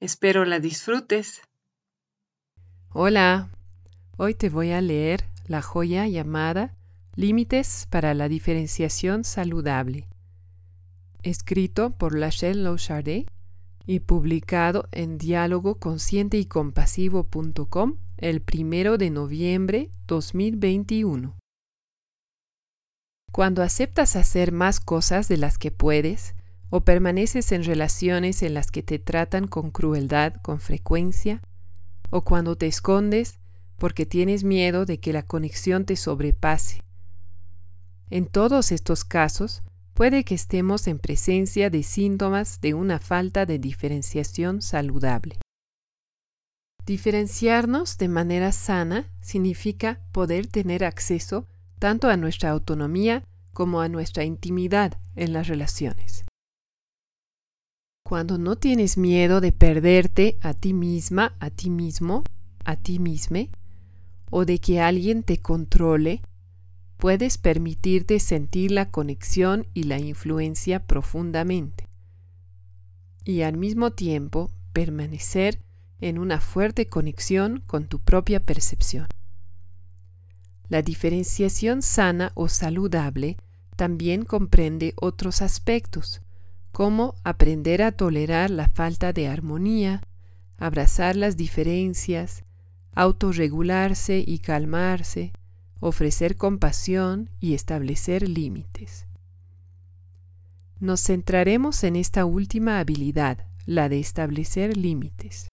Espero la disfrutes. Hola, hoy te voy a leer la joya llamada Límites para la diferenciación saludable, escrito por Lachelle Louchardet y publicado en diálogo consciente y compasivo.com el primero de noviembre 2021. Cuando aceptas hacer más cosas de las que puedes, o permaneces en relaciones en las que te tratan con crueldad con frecuencia, o cuando te escondes porque tienes miedo de que la conexión te sobrepase. En todos estos casos, puede que estemos en presencia de síntomas de una falta de diferenciación saludable. Diferenciarnos de manera sana significa poder tener acceso tanto a nuestra autonomía como a nuestra intimidad en las relaciones. Cuando no tienes miedo de perderte a ti misma, a ti mismo, a ti misma, o de que alguien te controle, puedes permitirte sentir la conexión y la influencia profundamente. Y al mismo tiempo permanecer en una fuerte conexión con tu propia percepción. La diferenciación sana o saludable también comprende otros aspectos, cómo aprender a tolerar la falta de armonía, abrazar las diferencias, autorregularse y calmarse, ofrecer compasión y establecer límites. Nos centraremos en esta última habilidad, la de establecer límites.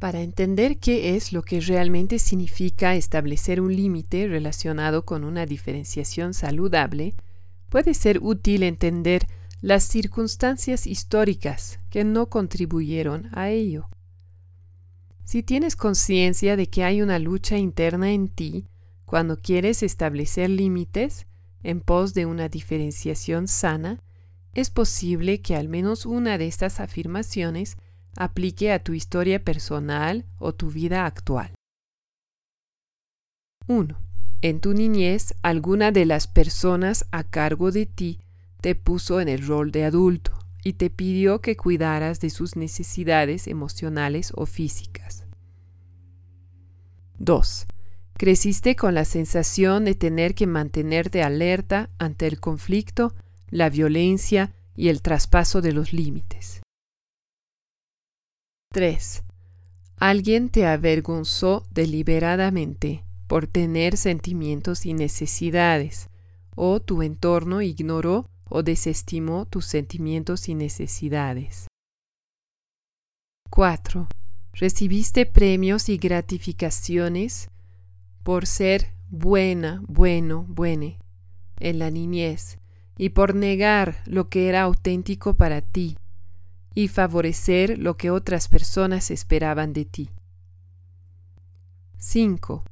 Para entender qué es lo que realmente significa establecer un límite relacionado con una diferenciación saludable, puede ser útil entender las circunstancias históricas que no contribuyeron a ello. Si tienes conciencia de que hay una lucha interna en ti cuando quieres establecer límites en pos de una diferenciación sana, es posible que al menos una de estas afirmaciones aplique a tu historia personal o tu vida actual. 1. En tu niñez, alguna de las personas a cargo de ti te puso en el rol de adulto y te pidió que cuidaras de sus necesidades emocionales o físicas. 2. Creciste con la sensación de tener que mantenerte alerta ante el conflicto, la violencia y el traspaso de los límites. 3. Alguien te avergonzó deliberadamente por tener sentimientos y necesidades, o tu entorno ignoró o desestimó tus sentimientos y necesidades. 4. Recibiste premios y gratificaciones por ser buena, bueno, buene en la niñez y por negar lo que era auténtico para ti y favorecer lo que otras personas esperaban de ti. 5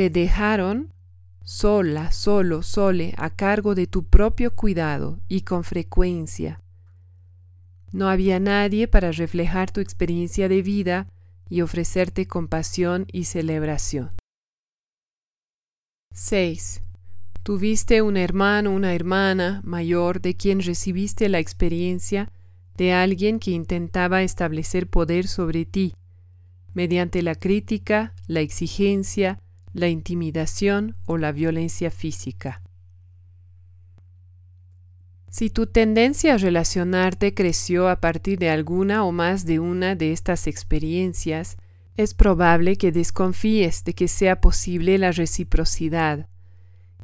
te dejaron sola, solo, sole, a cargo de tu propio cuidado y con frecuencia. No había nadie para reflejar tu experiencia de vida y ofrecerte compasión y celebración. 6. Tuviste un hermano, una hermana mayor de quien recibiste la experiencia de alguien que intentaba establecer poder sobre ti, mediante la crítica, la exigencia, la intimidación o la violencia física. Si tu tendencia a relacionarte creció a partir de alguna o más de una de estas experiencias, es probable que desconfíes de que sea posible la reciprocidad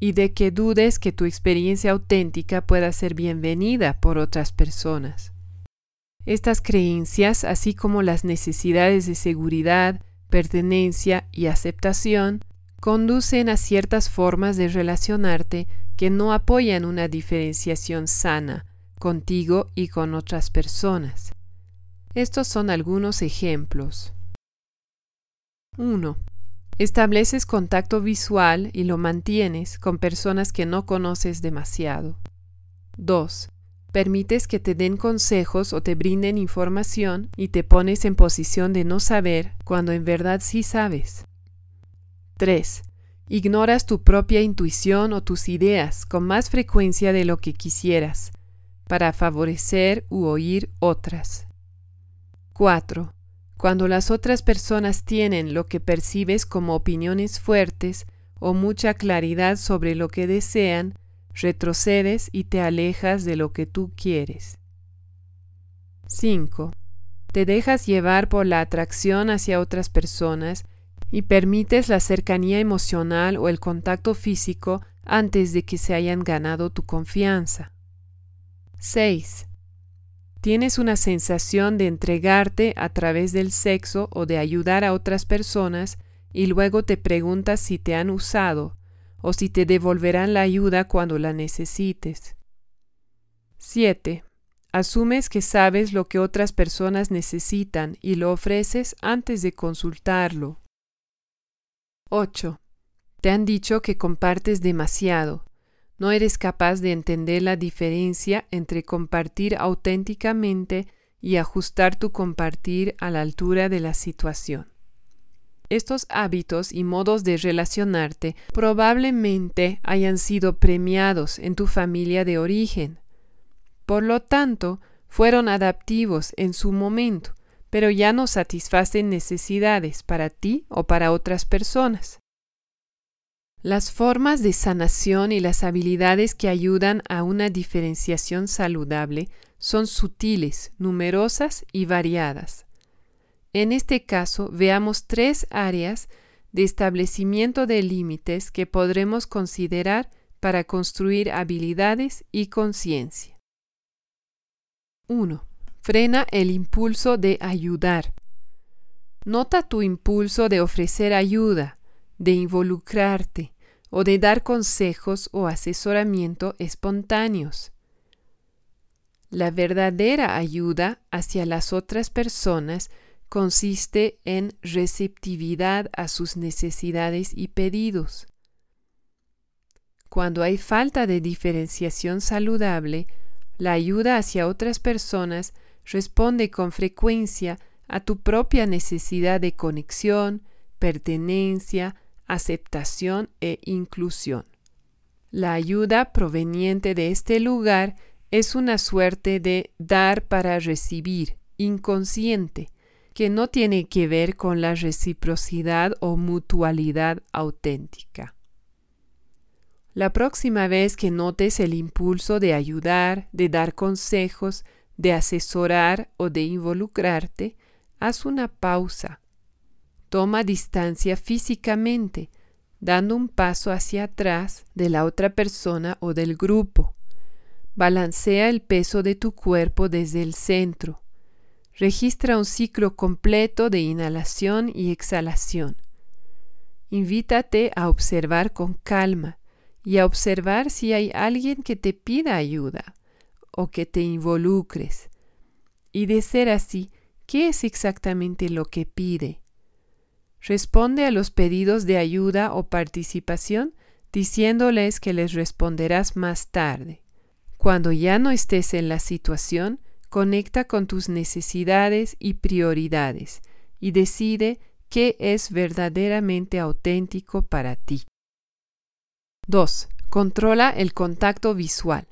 y de que dudes que tu experiencia auténtica pueda ser bienvenida por otras personas. Estas creencias, así como las necesidades de seguridad, pertenencia y aceptación, conducen a ciertas formas de relacionarte que no apoyan una diferenciación sana contigo y con otras personas. Estos son algunos ejemplos. 1. Estableces contacto visual y lo mantienes con personas que no conoces demasiado. 2. Permites que te den consejos o te brinden información y te pones en posición de no saber cuando en verdad sí sabes. 3. Ignoras tu propia intuición o tus ideas con más frecuencia de lo que quisieras, para favorecer u oír otras. 4. Cuando las otras personas tienen lo que percibes como opiniones fuertes o mucha claridad sobre lo que desean, retrocedes y te alejas de lo que tú quieres. 5. Te dejas llevar por la atracción hacia otras personas y permites la cercanía emocional o el contacto físico antes de que se hayan ganado tu confianza. 6. Tienes una sensación de entregarte a través del sexo o de ayudar a otras personas y luego te preguntas si te han usado o si te devolverán la ayuda cuando la necesites. 7. Asumes que sabes lo que otras personas necesitan y lo ofreces antes de consultarlo. 8. Te han dicho que compartes demasiado. No eres capaz de entender la diferencia entre compartir auténticamente y ajustar tu compartir a la altura de la situación. Estos hábitos y modos de relacionarte probablemente hayan sido premiados en tu familia de origen. Por lo tanto, fueron adaptivos en su momento pero ya no satisfacen necesidades para ti o para otras personas. Las formas de sanación y las habilidades que ayudan a una diferenciación saludable son sutiles, numerosas y variadas. En este caso, veamos tres áreas de establecimiento de límites que podremos considerar para construir habilidades y conciencia. 1. Frena el impulso de ayudar. Nota tu impulso de ofrecer ayuda, de involucrarte o de dar consejos o asesoramiento espontáneos. La verdadera ayuda hacia las otras personas consiste en receptividad a sus necesidades y pedidos. Cuando hay falta de diferenciación saludable, la ayuda hacia otras personas responde con frecuencia a tu propia necesidad de conexión, pertenencia, aceptación e inclusión. La ayuda proveniente de este lugar es una suerte de dar para recibir, inconsciente, que no tiene que ver con la reciprocidad o mutualidad auténtica. La próxima vez que notes el impulso de ayudar, de dar consejos, de asesorar o de involucrarte, haz una pausa. Toma distancia físicamente, dando un paso hacia atrás de la otra persona o del grupo. Balancea el peso de tu cuerpo desde el centro. Registra un ciclo completo de inhalación y exhalación. Invítate a observar con calma y a observar si hay alguien que te pida ayuda o que te involucres. Y de ser así, ¿qué es exactamente lo que pide? Responde a los pedidos de ayuda o participación diciéndoles que les responderás más tarde. Cuando ya no estés en la situación, conecta con tus necesidades y prioridades y decide qué es verdaderamente auténtico para ti. 2. Controla el contacto visual.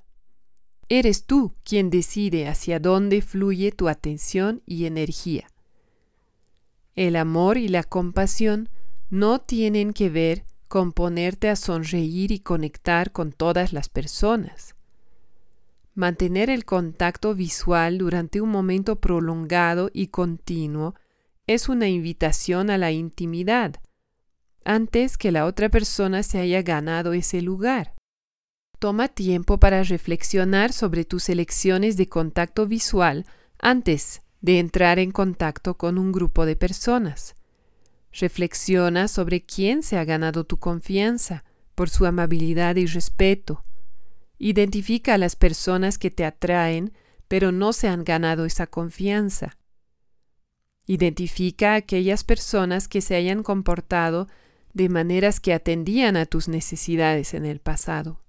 Eres tú quien decide hacia dónde fluye tu atención y energía. El amor y la compasión no tienen que ver con ponerte a sonreír y conectar con todas las personas. Mantener el contacto visual durante un momento prolongado y continuo es una invitación a la intimidad, antes que la otra persona se haya ganado ese lugar. Toma tiempo para reflexionar sobre tus elecciones de contacto visual antes de entrar en contacto con un grupo de personas. Reflexiona sobre quién se ha ganado tu confianza por su amabilidad y respeto. Identifica a las personas que te atraen, pero no se han ganado esa confianza. Identifica a aquellas personas que se hayan comportado de maneras que atendían a tus necesidades en el pasado.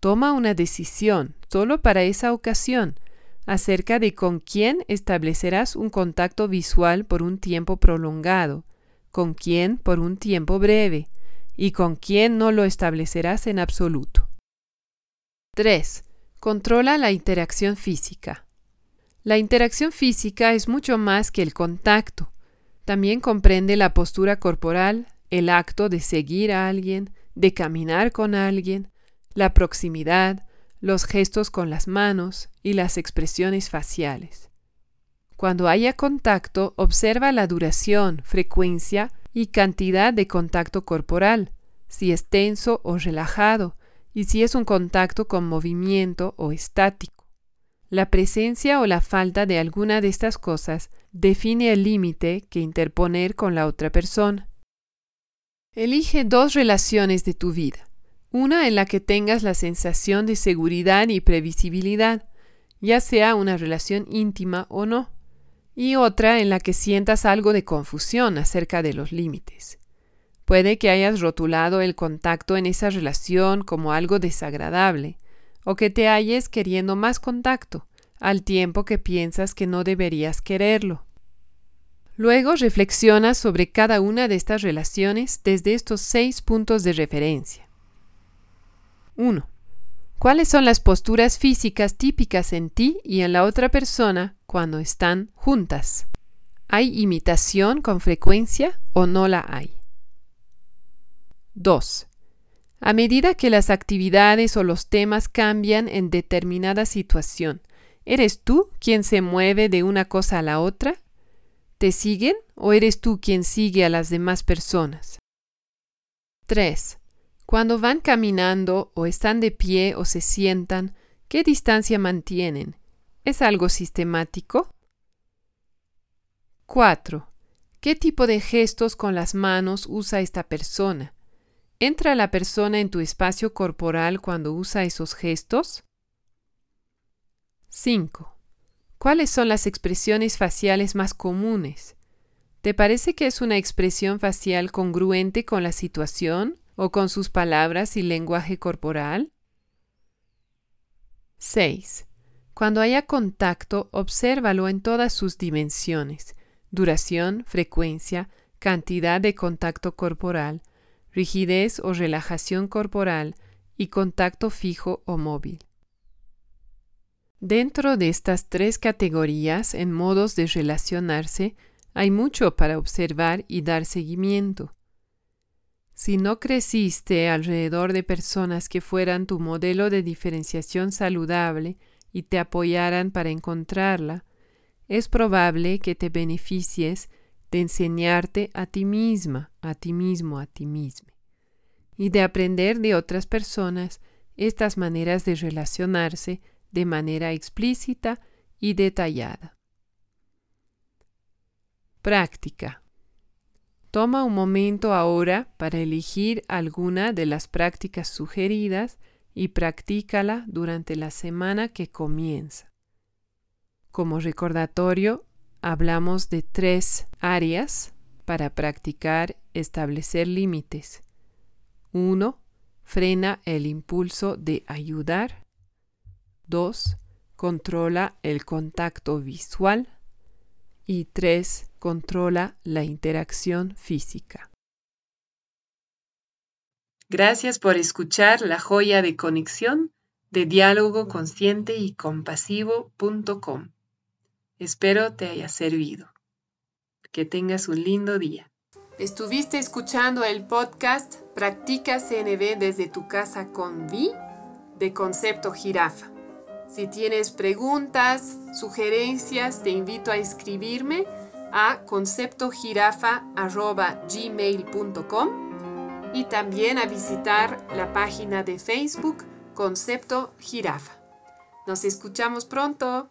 Toma una decisión solo para esa ocasión acerca de con quién establecerás un contacto visual por un tiempo prolongado, con quién por un tiempo breve y con quién no lo establecerás en absoluto. 3. Controla la interacción física. La interacción física es mucho más que el contacto. También comprende la postura corporal, el acto de seguir a alguien, de caminar con alguien, la proximidad, los gestos con las manos y las expresiones faciales. Cuando haya contacto, observa la duración, frecuencia y cantidad de contacto corporal, si es tenso o relajado, y si es un contacto con movimiento o estático. La presencia o la falta de alguna de estas cosas define el límite que interponer con la otra persona. Elige dos relaciones de tu vida una en la que tengas la sensación de seguridad y previsibilidad, ya sea una relación íntima o no, y otra en la que sientas algo de confusión acerca de los límites. Puede que hayas rotulado el contacto en esa relación como algo desagradable, o que te halles queriendo más contacto, al tiempo que piensas que no deberías quererlo. Luego reflexiona sobre cada una de estas relaciones desde estos seis puntos de referencia. 1. ¿Cuáles son las posturas físicas típicas en ti y en la otra persona cuando están juntas? ¿Hay imitación con frecuencia o no la hay? 2. A medida que las actividades o los temas cambian en determinada situación, ¿eres tú quien se mueve de una cosa a la otra? ¿Te siguen o eres tú quien sigue a las demás personas? 3. Cuando van caminando o están de pie o se sientan, ¿qué distancia mantienen? ¿Es algo sistemático? 4. ¿Qué tipo de gestos con las manos usa esta persona? ¿Entra la persona en tu espacio corporal cuando usa esos gestos? 5. ¿Cuáles son las expresiones faciales más comunes? ¿Te parece que es una expresión facial congruente con la situación o con sus palabras y lenguaje corporal? 6. Cuando haya contacto, obsérvalo en todas sus dimensiones, duración, frecuencia, cantidad de contacto corporal, rigidez o relajación corporal y contacto fijo o móvil. Dentro de estas tres categorías en modos de relacionarse, hay mucho para observar y dar seguimiento. Si no creciste alrededor de personas que fueran tu modelo de diferenciación saludable y te apoyaran para encontrarla, es probable que te beneficies de enseñarte a ti misma, a ti mismo, a ti misma, y de aprender de otras personas estas maneras de relacionarse de manera explícita y detallada. Práctica. Toma un momento ahora para elegir alguna de las prácticas sugeridas y practícala durante la semana que comienza. Como recordatorio, hablamos de tres áreas para practicar establecer límites. 1. Frena el impulso de ayudar. 2. Controla el contacto visual. Y 3 controla la interacción física. Gracias por escuchar la joya de conexión de diálogo consciente y compasivo.com. Espero te haya servido. Que tengas un lindo día. Estuviste escuchando el podcast Practica CNB desde tu casa con Vi de Concepto Jirafa. Si tienes preguntas, sugerencias, te invito a escribirme a conceptojirafa.gmail.com y también a visitar la página de Facebook Concepto Jirafa. Nos escuchamos pronto.